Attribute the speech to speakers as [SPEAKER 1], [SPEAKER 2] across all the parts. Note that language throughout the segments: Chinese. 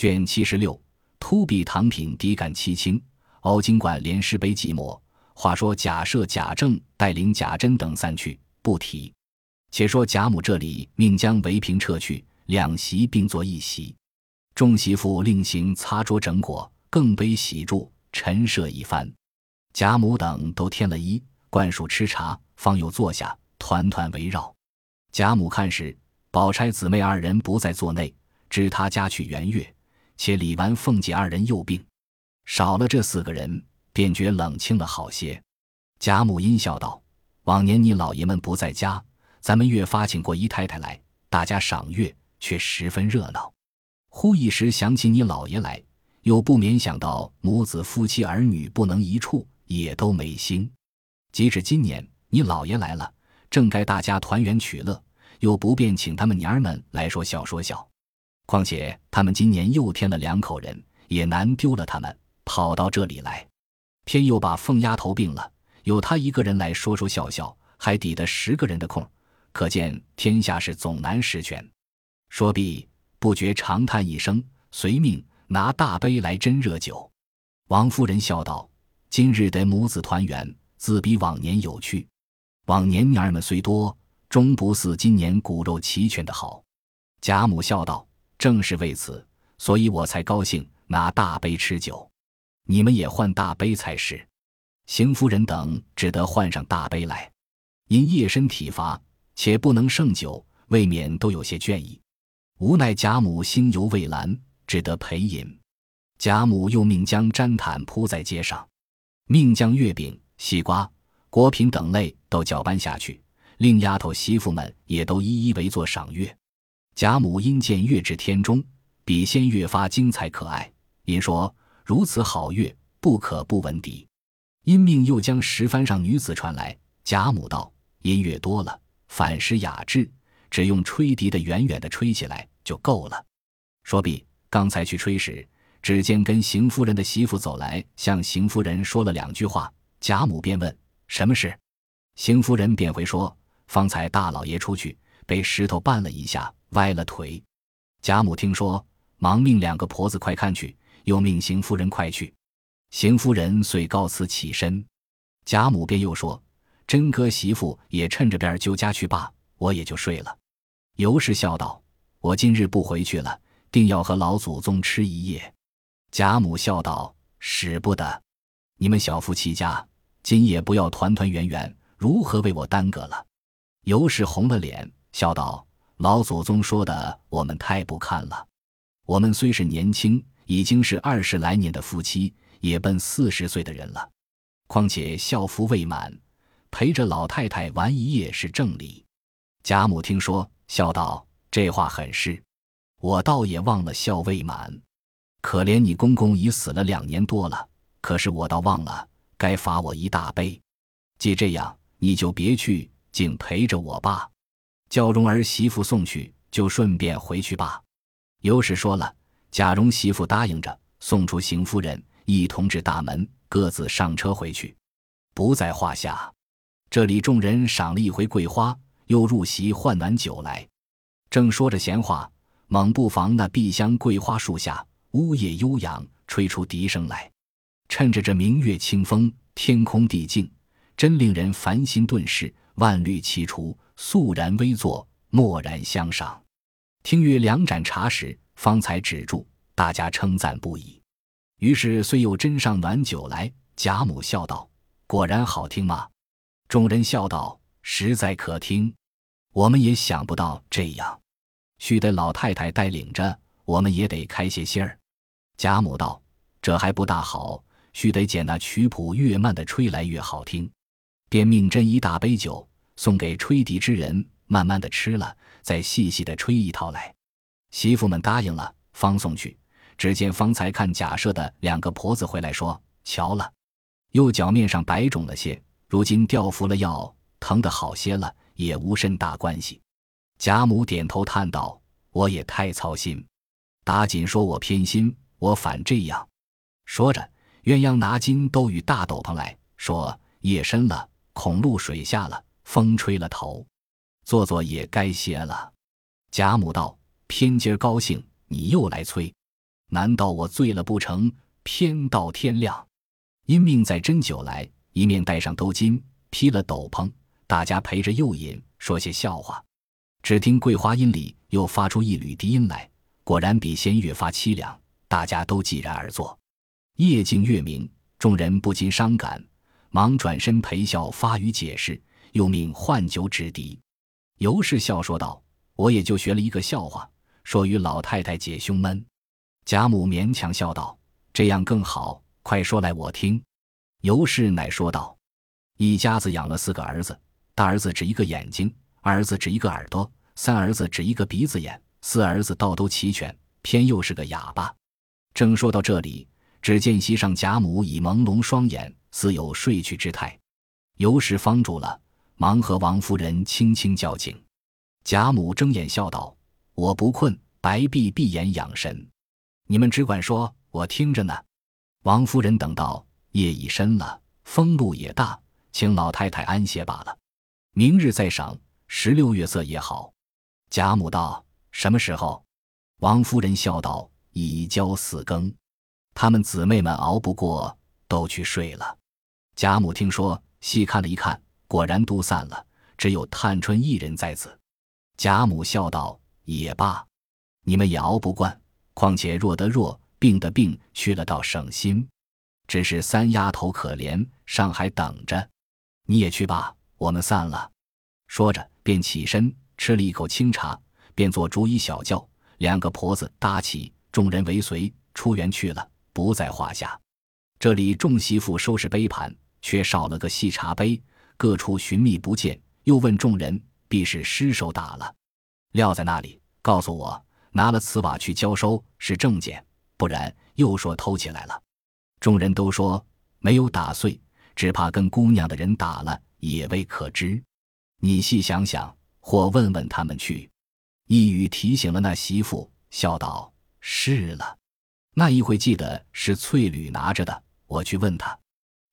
[SPEAKER 1] 卷七十六，突壁唐品底感七清，凹金冠连诗碑寂寞。话说贾赦、贾政带领贾珍等散去，不提。且说贾母这里命将围屏撤去，两席并作一席。众媳妇另行擦桌整果，更杯喜祝，陈设一番。贾母等都添了衣，灌漱吃茶，方又坐下，团团围绕。贾母看时，宝钗姊妹二人不在座内，知他家去圆月，且李纨、凤姐二人又病，少了这四个人。便觉冷清了好些。贾母阴笑道：“往年你老爷们不在家，咱们越发请过姨太太来，大家赏月，却十分热闹。忽一时想起你老爷来，又不免想到母子夫妻儿女不能一处，也都没心。即使今年你老爷来了，正该大家团圆取乐，又不便请他们娘儿们来说笑说笑。况且他们今年又添了两口人，也难丢了他们，跑到这里来。”偏又把凤丫头病了，有他一个人来说说笑笑，还抵得十个人的空，可见天下事总难十全。说毕，不觉长叹一声，随命拿大杯来斟热酒。王夫人笑道：“今日得母子团圆，自比往年有趣。往年娘儿们虽多，终不似今年骨肉齐全的好。”贾母笑道：“正是为此，所以我才高兴，拿大杯吃酒。”你们也换大杯才是，邢夫人等只得换上大杯来，因夜深体乏，且不能胜酒，未免都有些倦意。无奈贾母心犹未阑，只得陪饮。贾母又命将毡毯铺在街上，命将月饼、西瓜、果品等类都搅拌下去，令丫头媳妇们也都一一围坐赏月。贾母因见月至天中，比先越发精彩可爱，因说。如此好月，不可不闻笛。因命又将石帆上女子传来。贾母道：“音乐多了，反失雅致，只用吹笛的远远的吹起来就够了。”说毕，刚才去吹时，只见跟邢夫人的媳妇走来，向邢夫人说了两句话。贾母便问：“什么事？”邢夫人便回说：“方才大老爷出去，被石头绊了一下，歪了腿。”贾母听说，忙命两个婆子快看去。又命邢夫人快去，邢夫人遂告辞起身。贾母便又说：“真哥媳妇也趁着便就家去罢，我也就睡了。”尤氏笑道：“我今日不回去了，定要和老祖宗吃一夜。”贾母笑道：“使不得！你们小夫妻家今夜不要团团圆圆，如何为我耽搁了？”尤氏红了脸，笑道：“老祖宗说的，我们太不堪了。我们虽是年轻。”已经是二十来年的夫妻，也奔四十岁的人了。况且孝服未满，陪着老太太玩一夜是正理。贾母听说，笑道：“这话很是，我倒也忘了孝未满。可怜你公公已死了两年多了，可是我倒忘了该罚我一大杯。既这样，你就别去，竟陪着我吧。叫蓉儿媳妇送去，就顺便回去吧。”尤氏说了。贾蓉媳妇答应着，送出邢夫人，一同至大门，各自上车回去，不在话下。这里众人赏了一回桂花，又入席换暖酒来。正说着闲话，猛不防那碧香桂花树下，呜咽悠扬，吹出笛声来。趁着这明月清风，天空地静，真令人烦心顿释，万虑齐除，肃然微坐，默然相赏。听约两盏茶时。方才止住，大家称赞不已。于是虽又斟上暖酒来，贾母笑道：“果然好听吗？”众人笑道：“实在可听。我们也想不到这样，须得老太太带领着，我们也得开些心儿。”贾母道：“这还不大好，须得捡那曲谱越慢的吹来越好听。”便命斟一大杯酒，送给吹笛之人，慢慢的吃了，再细细的吹一套来。媳妇们答应了，方送去。只见方才看贾赦的两个婆子回来，说：“瞧了，右脚面上白肿了些，如今吊服了药，疼得好些了，也无甚大关系。”贾母点头叹道：“我也太操心，打紧说我偏心，我反这样。”说着，鸳鸯拿金都与大斗篷来说：“夜深了，恐露水下了，风吹了头，坐坐也该歇了。”贾母道。偏今儿高兴，你又来催。难道我醉了不成？偏到天亮，因命在斟酒来，一面戴上兜巾，披了斗篷，大家陪着又饮，说些笑话。只听桂花音里又发出一缕低音来，果然比先越发凄凉。大家都寂然而坐。夜静月明，众人不禁伤感，忙转身陪笑发语解释，又命换酒止敌。尤氏笑说道：“我也就学了一个笑话，说与老太太解胸闷。”贾母勉强笑道：“这样更好，快说来我听。”尤氏乃说道：“一家子养了四个儿子，大儿子只一个眼睛。”二儿子只一个耳朵，三儿子只一个鼻子眼，四儿子倒都齐全，偏又是个哑巴。正说到这里，只见席上贾母已朦胧双眼，似有睡去之态。尤氏方住了，忙和王夫人轻轻叫醒。贾母睁眼笑道：“我不困，白闭闭眼养神。你们只管说，我听着呢。”王夫人等到夜已深了，风露也大，请老太太安歇罢了，明日再赏。十六月色也好，贾母道：“什么时候？”王夫人笑道：“已交四更。”他们姊妹们熬不过，都去睡了。贾母听说，细看了一看，果然都散了，只有探春一人在此。贾母笑道：“也罢，你们也熬不惯。况且弱得弱，病的病，去了倒省心。只是三丫头可怜，上海等着。你也去吧，我们散了。”说着。便起身吃了一口清茶，便做竹椅小轿，两个婆子搭起，众人为随出园去了，不在话下。这里众媳妇收拾杯盘，却少了个细茶杯，各处寻觅不见，又问众人，必是失手打了，撂在那里。告诉我，拿了瓷瓦去交收是正件，不然又说偷起来了。众人都说没有打碎，只怕跟姑娘的人打了，也未可知。你细想想，或问问他们去。一语提醒了那媳妇，笑道：“是了。”那一会记得是翠缕拿着的，我去问他。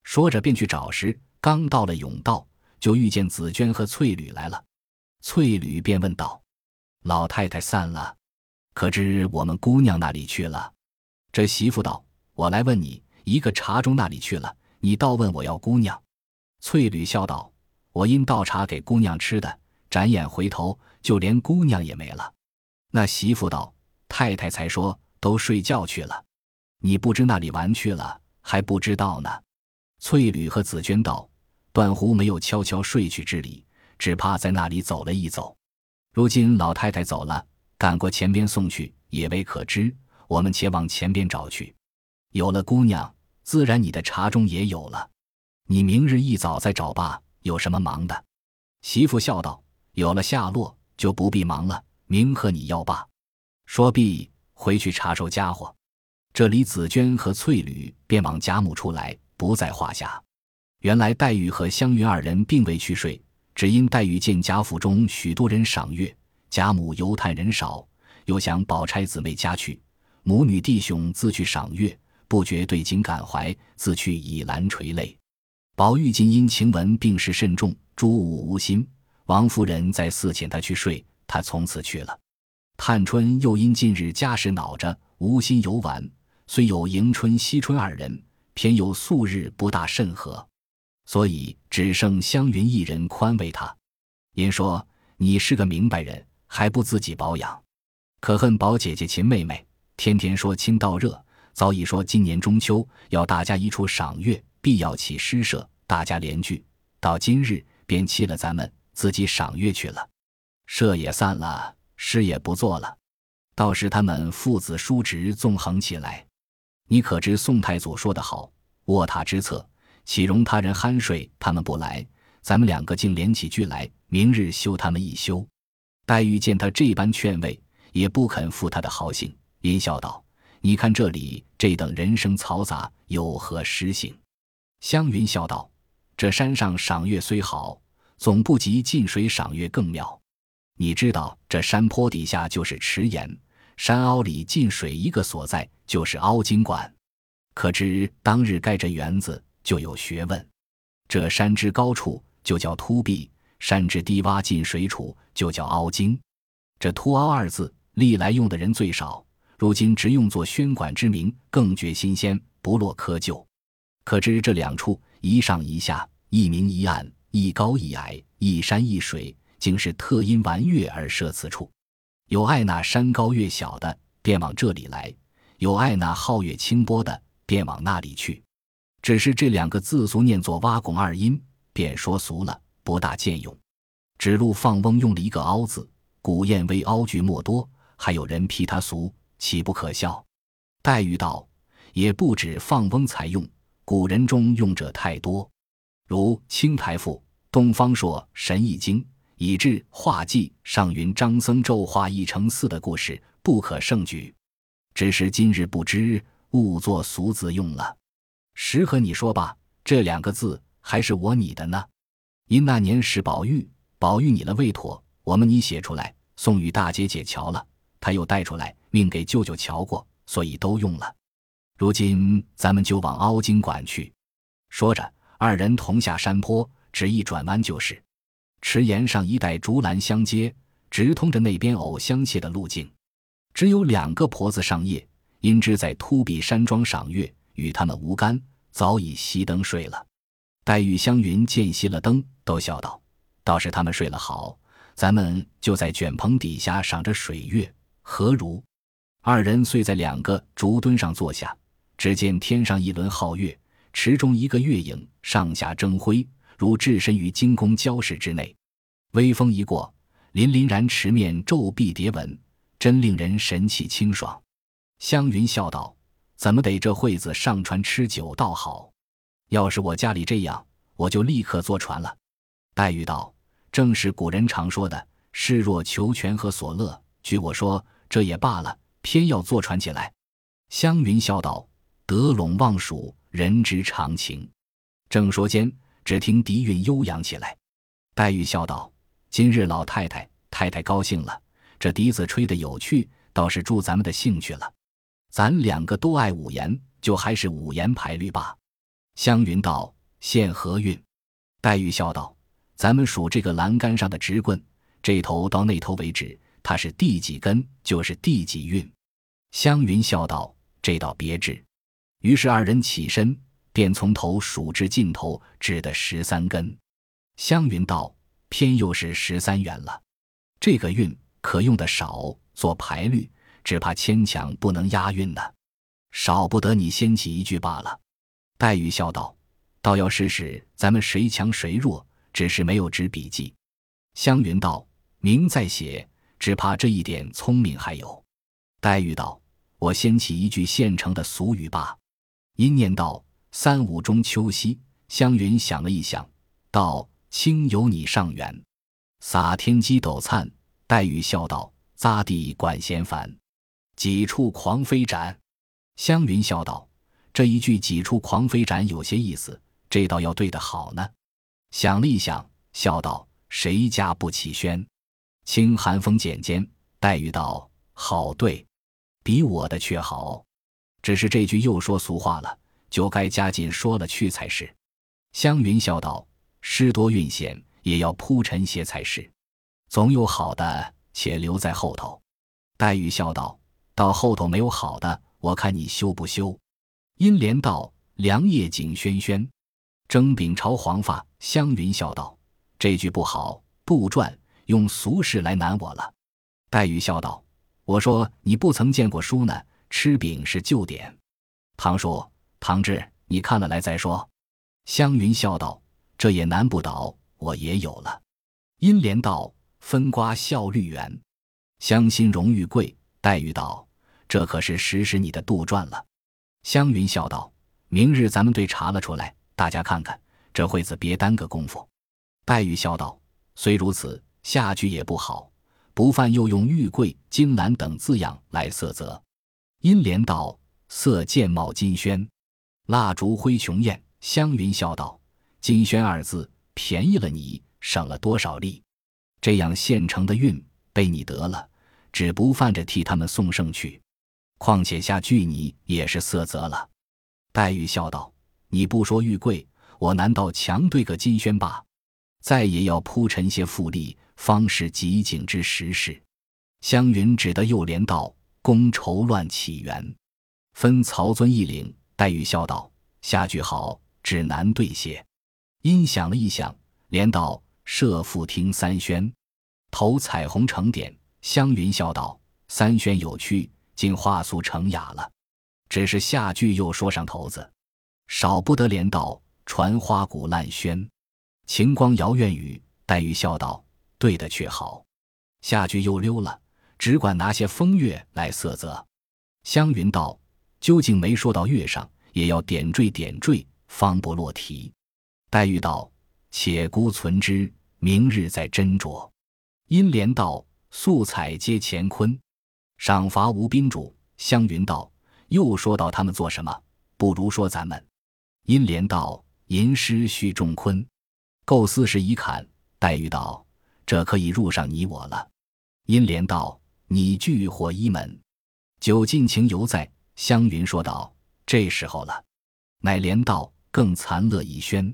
[SPEAKER 1] 说着便去找时，刚到了甬道，就遇见紫娟和翠缕来了。翠缕便问道：“老太太散了，可知我们姑娘那里去了？”这媳妇道：“我来问你，一个茶中那里去了？你倒问我要姑娘。”翠缕笑道。我因倒茶给姑娘吃的，转眼回头，就连姑娘也没了。那媳妇道：“太太才说都睡觉去了，你不知那里玩去了，还不知道呢。”翠缕和紫鹃道：“断乎没有悄悄睡去之理，只怕在那里走了一走。如今老太太走了，赶过前边送去，也未可知。我们且往前边找去。有了姑娘，自然你的茶中也有了。你明日一早再找吧。”有什么忙的？媳妇笑道：“有了下落，就不必忙了。明和你要罢。”说毕，回去查收家伙。这里紫娟和翠缕便往贾母处来，不在话下。原来黛玉和湘云二人并未去睡，只因黛玉见贾府中许多人赏月，贾母犹叹人少，又想宝钗姊妹家去，母女弟兄自去赏月，不觉对景感怀，自去倚栏垂泪。宝玉今因晴雯病势甚重，诸物无心。王夫人在寺遣他去睡，他从此去了。探春又因近日家事恼着，无心游玩。虽有迎春、惜春二人，偏又素日不大甚和，所以只剩湘云一人宽慰他。因说：“你是个明白人，还不自己保养？可恨宝姐姐、秦妹妹，天天说亲到热，早已说今年中秋要大家一处赏月。”必要起诗社，大家联聚。到今日便弃了咱们，自己赏月去了。社也散了，诗也不做了。到时他们父子叔侄纵横起来，你可知宋太祖说得好：“卧榻之侧，岂容他人酣睡？他们不来，咱们两个竟连起句来，明日休他们一休。”黛玉见他这般劝慰，也不肯负他的豪兴，阴笑道：“你看这里这等人声嘈杂，有何实性？”湘云笑道：“这山上赏月虽好，总不及近水赏月更妙。你知道，这山坡底下就是池岩，山凹里进水一个所在就是凹晶馆。可知当日盖这园子就有学问。这山之高处就叫凸壁，山之低洼进水处就叫凹经。这凸凹二字历来用的人最少，如今直用作宣馆之名，更觉新鲜，不落窠臼。可知这两处一上一下，一明一暗，一高一矮，一山一水，竟是特因玩月而设此处。有爱那山高月小的，便往这里来；有爱那皓月清波的，便往那里去。只是这两个字俗念作挖拱二音，便说俗了，不大见用。指鹿放翁用了一个凹字，古谚为凹句莫多，还有人批他俗，岂不可笑？黛玉道：“也不止放翁才用。”古人中用者太多，如《青台赋》《东方朔》《神异经》，以致画记上云张僧咒画一成寺的故事，不可胜举。只是今日不知，误作俗字用了。实和你说吧，这两个字还是我拟的呢。因那年是宝玉，宝玉拟了未妥，我们拟写出来，送与大姐姐瞧了，她又带出来，命给舅舅瞧过，所以都用了。如今咱们就往凹晶馆去。说着，二人同下山坡，只一转弯就是。池沿上一带竹栏相接，直通着那边藕香榭的路径。只有两个婆子上夜，因知在秃壁山庄赏月，与他们无干，早已熄灯睡了。黛玉、湘云见熄了灯，都笑道：“倒是他们睡了好，咱们就在卷棚底下赏着水月，何如？”二人遂在两个竹墩上坐下。只见天上一轮皓月，池中一个月影，上下争辉，如置身于金宫交室之内。微风一过，凛凛然池面皱碧叠纹，真令人神气清爽。湘云笑道：“怎么得这会子上船吃酒倒好？要是我家里这样，我就立刻坐船了。”黛玉道：“正是古人常说的‘事若求全和所乐’。据我说，这也罢了，偏要坐船起来。”湘云笑道。得陇望蜀，人之常情。正说间，只听笛韵悠扬起来。黛玉笑道：“今日老太太、太太高兴了，这笛子吹得有趣，倒是助咱们的兴趣了。咱两个都爱五言，就还是五言排律吧。”湘云道：“现何韵？”黛玉笑道：“咱们数这个栏杆上的直棍，这头到那头为止，它是第几根，就是第几韵。”湘云笑道：“这倒别致。”于是二人起身，便从头数至尽头，指的十三根。湘云道：“偏又是十三元了。这个韵可用的少，做排律，只怕牵强不能押韵呢。少不得你掀起一句罢了。”黛玉笑道：“倒要试试咱们谁强谁弱，只是没有纸笔记。”湘云道：“明在写，只怕这一点聪明还有。”黛玉道：“我掀起一句现成的俗语罢。”因念道：“三五中秋夕。”湘云想了一想，道：“清有你上元，洒天机斗灿。”黛玉笑道：“匝地管弦烦，几处狂飞展。”湘云笑道：“这一句几处狂飞展有些意思，这倒要对得好呢。”想了一想，笑道：“谁家不起轩？清寒风剪间。”黛玉道：“好对，比我的却好。”只是这句又说俗话了，就该加紧说了去才是。湘云笑道：“诗多韵险，也要铺陈些才是。总有好的，且留在后头。”黛玉笑道：“到后头没有好的，我看你修不修？”阴莲道：“凉夜景轩轩，蒸饼朝黄发。”湘云笑道：“这句不好，杜撰，用俗事来难我了。”黛玉笑道：“我说你不曾见过书呢。”吃饼是旧典，唐叔、唐志，你看了来再说。湘云笑道：“这也难不倒，我也有了。”阴莲道：“分瓜效绿园，香心荣誉贵。”黛玉道：“这可是实实你的杜撰了。”湘云笑道：“明日咱们对查了出来，大家看看，这会子别耽搁功夫。”黛玉笑道：“虽如此，下句也不好，不犯又用玉桂、金兰等字样来色泽。”阴莲道：“色渐茂金萱，蜡烛灰琼艳。”湘云笑道：“金萱二字便宜了你，省了多少力？这样现成的韵被你得了，只不犯着替他们送圣去。况且下句你也是色泽了。”黛玉笑道：“你不说玉桂，我难道强对个金萱罢？再也要铺陈些富丽，方是极景之时事。”湘云只得又连道。公筹乱起源，分曹遵一领。黛玉笑道：“下句好，只难对些。”因想了一想，连道：“设复听三宣，投彩虹成点。”湘云笑道：“三宣有趣，竟话素成雅了。只是下句又说上头子，少不得连道：‘传花鼓烂喧，晴光摇怨雨。’”黛玉笑道：“对的却好。”下句又溜了，只管拿些风月来色泽。湘云道：“究竟没说到月上，也要点缀点缀，方不落题。”黛玉道：“且孤存之，明日再斟酌。”阴莲道：“素彩皆乾坤，赏罚无宾主。”湘云道：“又说到他们做什么？不如说咱们。”阴莲道：“吟诗须重昆，构思时已坎。”黛玉道：“这可以入上你我了。”阴莲道：“你拒或一门，酒尽情犹在。”湘云说道：“这时候了。”乃莲道：“更残乐已宣。”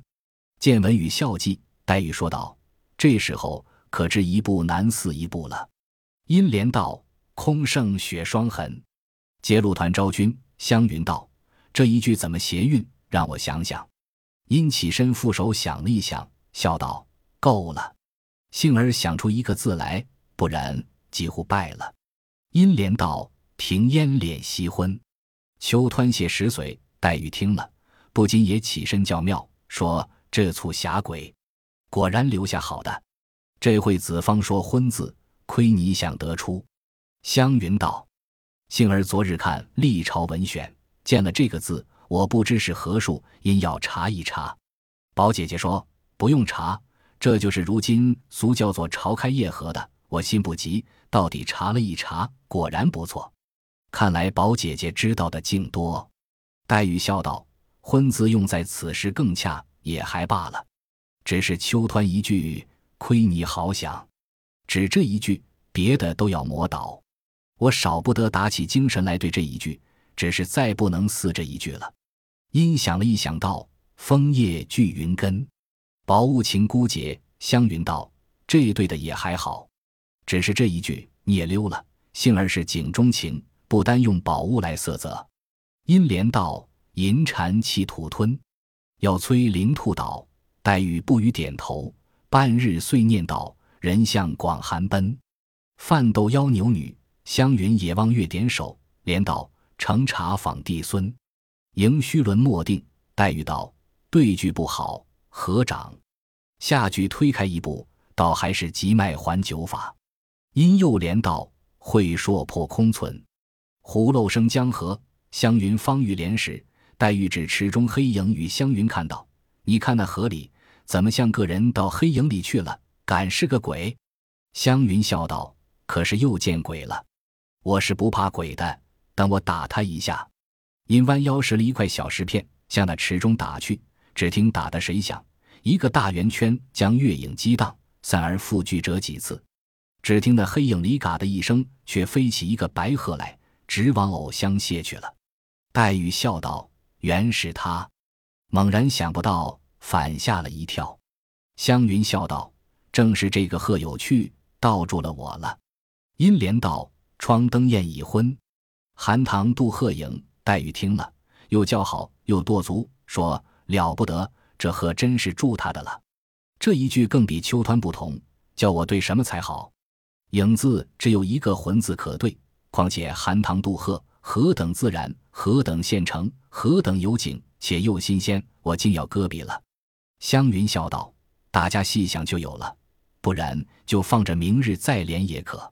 [SPEAKER 1] 见文语笑迹，黛玉说道：“这时候可知一步难似一步了。”阴莲道：“空剩雪霜痕，接露团昭君。”湘云道：“这一句怎么谐韵？让我想想。”因起身负手想了一想，笑道。够了，幸而想出一个字来，不然几乎败了。阴莲道：“停烟敛夕昏，秋湍泻石髓。”黛玉听了，不禁也起身叫妙，说：“这促侠鬼，果然留下好的。这会子方说昏字，亏你想得出。”湘云道：“幸而昨日看《历朝文选》，见了这个字，我不知是何数，因要查一查。”宝姐姐说：“不用查。”这就是如今俗叫做“朝开夜合”的，我心不急，到底查了一查，果然不错。看来宝姐姐知道的竟多。黛玉笑道：“婚字用在此时更恰，也还罢了。只是秋湍一句，亏你好想，只这一句，别的都要磨倒。我少不得打起精神来对这一句，只是再不能似这一句了。”因想了一想，道：“枫叶聚云根。”宝物情孤节，湘云道：“这对的也还好，只是这一句你也溜了。幸而是景中情，不单用宝物来色泽。”阴连道：“银蟾气土吞，要催灵兔倒。”黛玉不语点头，半日遂念道：“人向广寒奔，饭斗妖牛女。”湘云也望月点首，连道：“乘茶访弟孙，迎虚轮莫定。”黛玉道：“对句不好。”合掌，下句推开一步，倒还是急脉还酒法。因又连道：“会说破空存，胡漏生江河。”湘云方欲连时，黛玉指池中黑影与湘云看道：“你看那河里，怎么像个人到黑影里去了？敢是个鬼？”湘云笑道：“可是又见鬼了。我是不怕鬼的，等我打他一下。”因弯腰拾了一块小石片，向那池中打去。只听打的谁响，一个大圆圈将月影激荡，散而复聚折几次。只听那黑影里嘎的一声，却飞起一个白鹤来，直往藕香泻去了。黛玉笑道：“原是他。”猛然想不到，反吓了一跳。湘云笑道：“正是这个鹤有趣，倒住了我了。”阴莲道：“窗灯焰已昏，寒塘渡鹤影。”黛玉听了，又叫好，又跺足，说。了不得，这鹤真是助他的了。这一句更比秋湍不同，叫我对什么才好？影字只有一个魂字可对，况且寒塘渡鹤，何等自然，何等现成，何等有景，且又新鲜，我竟要搁笔了。湘云笑道：“大家细想就有了，不然就放着明日再连也可。”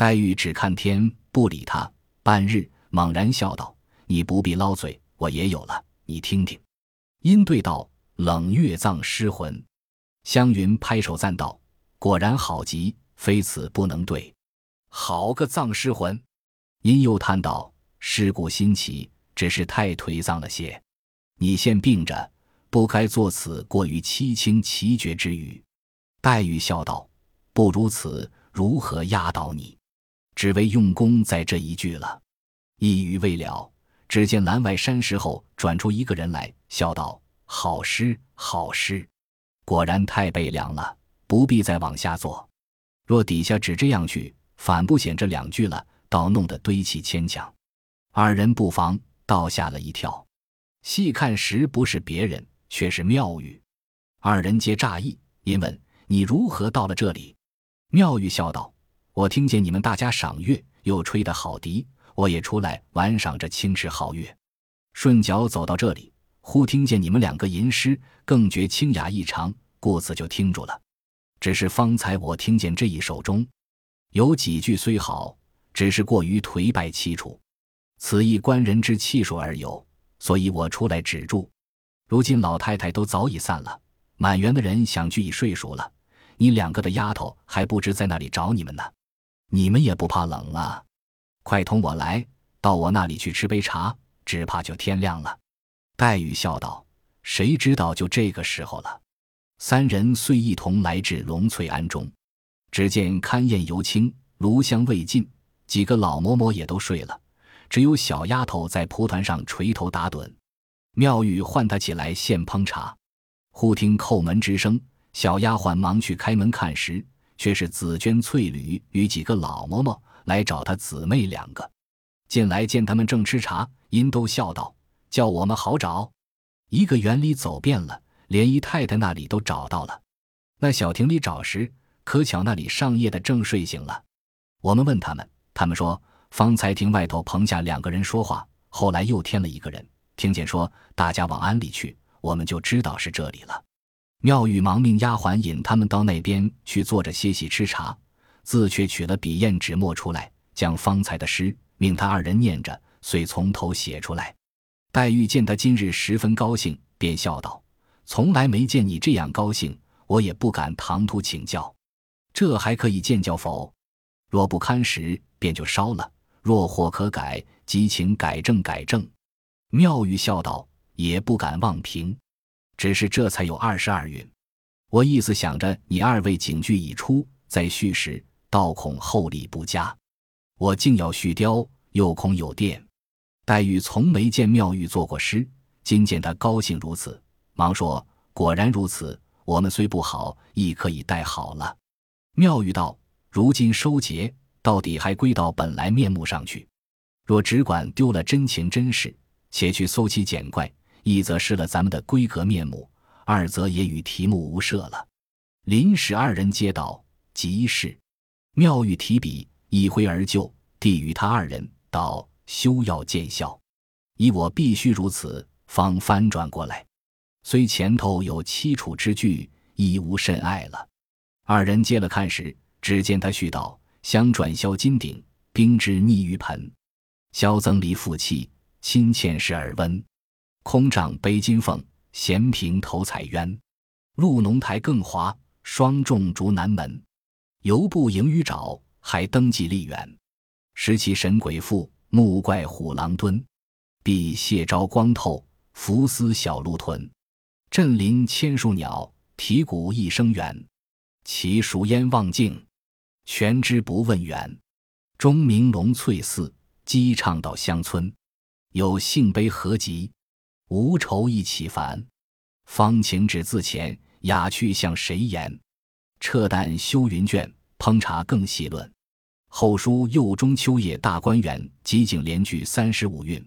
[SPEAKER 1] 黛玉只看天，不理他。半日，猛然笑道：“你不必捞嘴，我也有了，你听听。”因对道：“冷月葬尸魂。”湘云拍手赞道：“果然好极，非此不能对。好个葬尸魂！”因又叹道：“尸骨新奇，只是太颓丧了些。你现病着，不该作此过于凄清奇绝之语。”黛玉笑道：“不如此，如何压倒你？只为用功在这一句了。”一语未了。只见栏外山石后转出一个人来，笑道：“好诗，好诗，果然太悲凉了，不必再往下做。若底下只这样去，反不显这两句了，倒弄得堆砌牵强。二人不防，倒吓了一跳。细看时，不是别人，却是妙玉。二人皆诧异，因问：“你如何到了这里？”妙玉笑道：“我听见你们大家赏月，又吹得好笛，我也出来玩赏这清池皓月。顺脚走到这里，忽听见你们两个吟诗，更觉清雅异常，故此就听住了。只是方才我听见这一首中，有几句虽好，只是过于颓败凄楚。”此亦观人之气数而有，所以我出来止住。如今老太太都早已散了，满园的人想去已睡熟了。你两个的丫头还不知在那里找你们呢。你们也不怕冷啊？快同我来，到我那里去吃杯茶，只怕就天亮了。黛玉笑道：“谁知道就这个时候了。”三人遂一同来至龙翠庵中，只见勘宴犹清，炉香未尽，几个老嬷嬷也都睡了。只有小丫头在蒲团上垂头打盹，妙玉唤她起来献烹茶。忽听叩门之声，小丫鬟忙去开门看时，却是紫鹃、翠缕与几个老嬷嬷来找她姊妹两个。进来见他们正吃茶，因都笑道：“叫我们好找。”一个园里走遍了，连姨太太那里都找到了。那小亭里找时，可巧那里上夜的正睡醒了。我们问他们，他们说。方才听外头棚下两个人说话，后来又添了一个人，听见说大家往庵里去，我们就知道是这里了。妙玉忙命丫鬟引他们到那边去坐着歇息吃茶，自却取了笔砚纸墨出来，将方才的诗命他二人念着，遂从头写出来。黛玉见他今日十分高兴，便笑道：“从来没见你这样高兴，我也不敢唐突请教，这还可以见教否？若不堪时，便就烧了。”若或可改，即请改正改正。妙玉笑道：“也不敢妄评，只是这才有二十二韵。我意思想着你二位警句已出，在续时，倒恐后力不佳。我竟要续雕，又恐有电。”黛玉从没见妙玉作过诗，今见她高兴如此，忙说：“果然如此，我们虽不好，亦可以带好了。”妙玉道：“如今收结。”到底还归到本来面目上去。若只管丢了真情真事，且去搜奇捡怪，一则失了咱们的闺阁面目，二则也与题目无涉了。林氏二人接道：“即是。”妙玉提笔一挥而就，递与他二人道：“休要见笑，以我必须如此，方翻转过来。虽前头有凄楚之句，亦无甚爱了。”二人接了看时，只见他絮道。香转销金鼎，冰之逆于盆。萧增离负气，亲欠是耳温。空掌杯金凤，闲平头彩鸳。露浓苔更滑，霜重竹南门。游步迎鱼爪，还登记立远。时其神鬼妇，木怪虎狼蹲。碧蟹招光透，浮丝小鹿吞。振林千树鸟，啼谷一声猿。其熟烟望镜。全知不问远，钟鸣龙翠寺，鸡唱到乡村。有幸悲何极，无愁一起烦。方情只自前，雅趣向谁言？撤旦修云卷，烹茶更细论。后书右中秋夜大观园，即景连句三十五韵。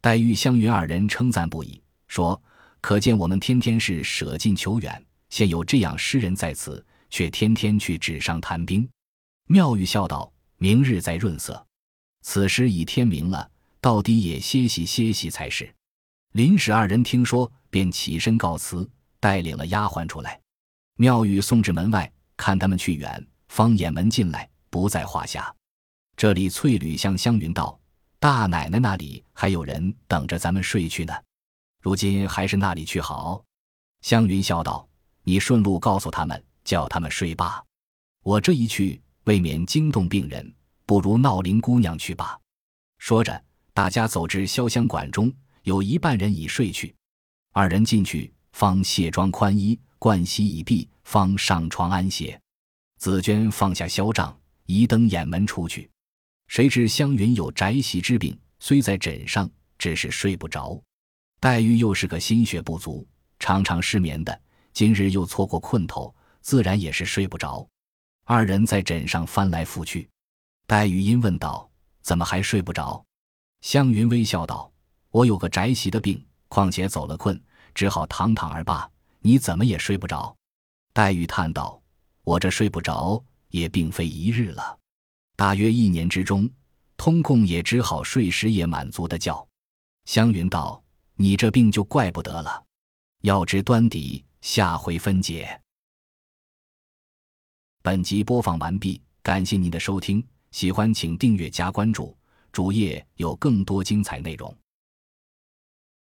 [SPEAKER 1] 黛玉、湘云二人称赞不已，说：“可见我们天天是舍近求远。现有这样诗人在此，却天天去纸上谈兵。”妙玉笑道：“明日再润色。此时已天明了，到底也歇息歇息才是。”林氏二人听说，便起身告辞，带领了丫鬟出来。妙玉送至门外，看他们去远，方掩门进来，不在话下。这里翠缕向湘云道：“大奶奶那里还有人等着咱们睡去呢，如今还是那里去好。”湘云笑道：“你顺路告诉他们，叫他们睡罢。我这一去。”未免惊动病人，不如闹林姑娘去吧。说着，大家走至潇湘馆中，有一半人已睡去。二人进去，方卸妆宽衣，盥洗已毕，方上床安歇。紫鹃放下萧帐，移灯掩门出去。谁知湘云有宅席之病，虽在枕上，只是睡不着。黛玉又是个心血不足，常常失眠的，今日又错过困头，自然也是睡不着。二人在枕上翻来覆去，黛玉因问道：“怎么还睡不着？”湘云微笑道：“我有个宅习的病，况且走了困，只好躺躺而罢。你怎么也睡不着？”黛玉叹道：“我这睡不着，也并非一日了，大约一年之中，通共也只好睡时也满足的觉。”湘云道：“你这病就怪不得了，要知端底，下回分解。”本集播放完毕，感谢您的收听，喜欢请订阅加关注，主页有更多精彩内容。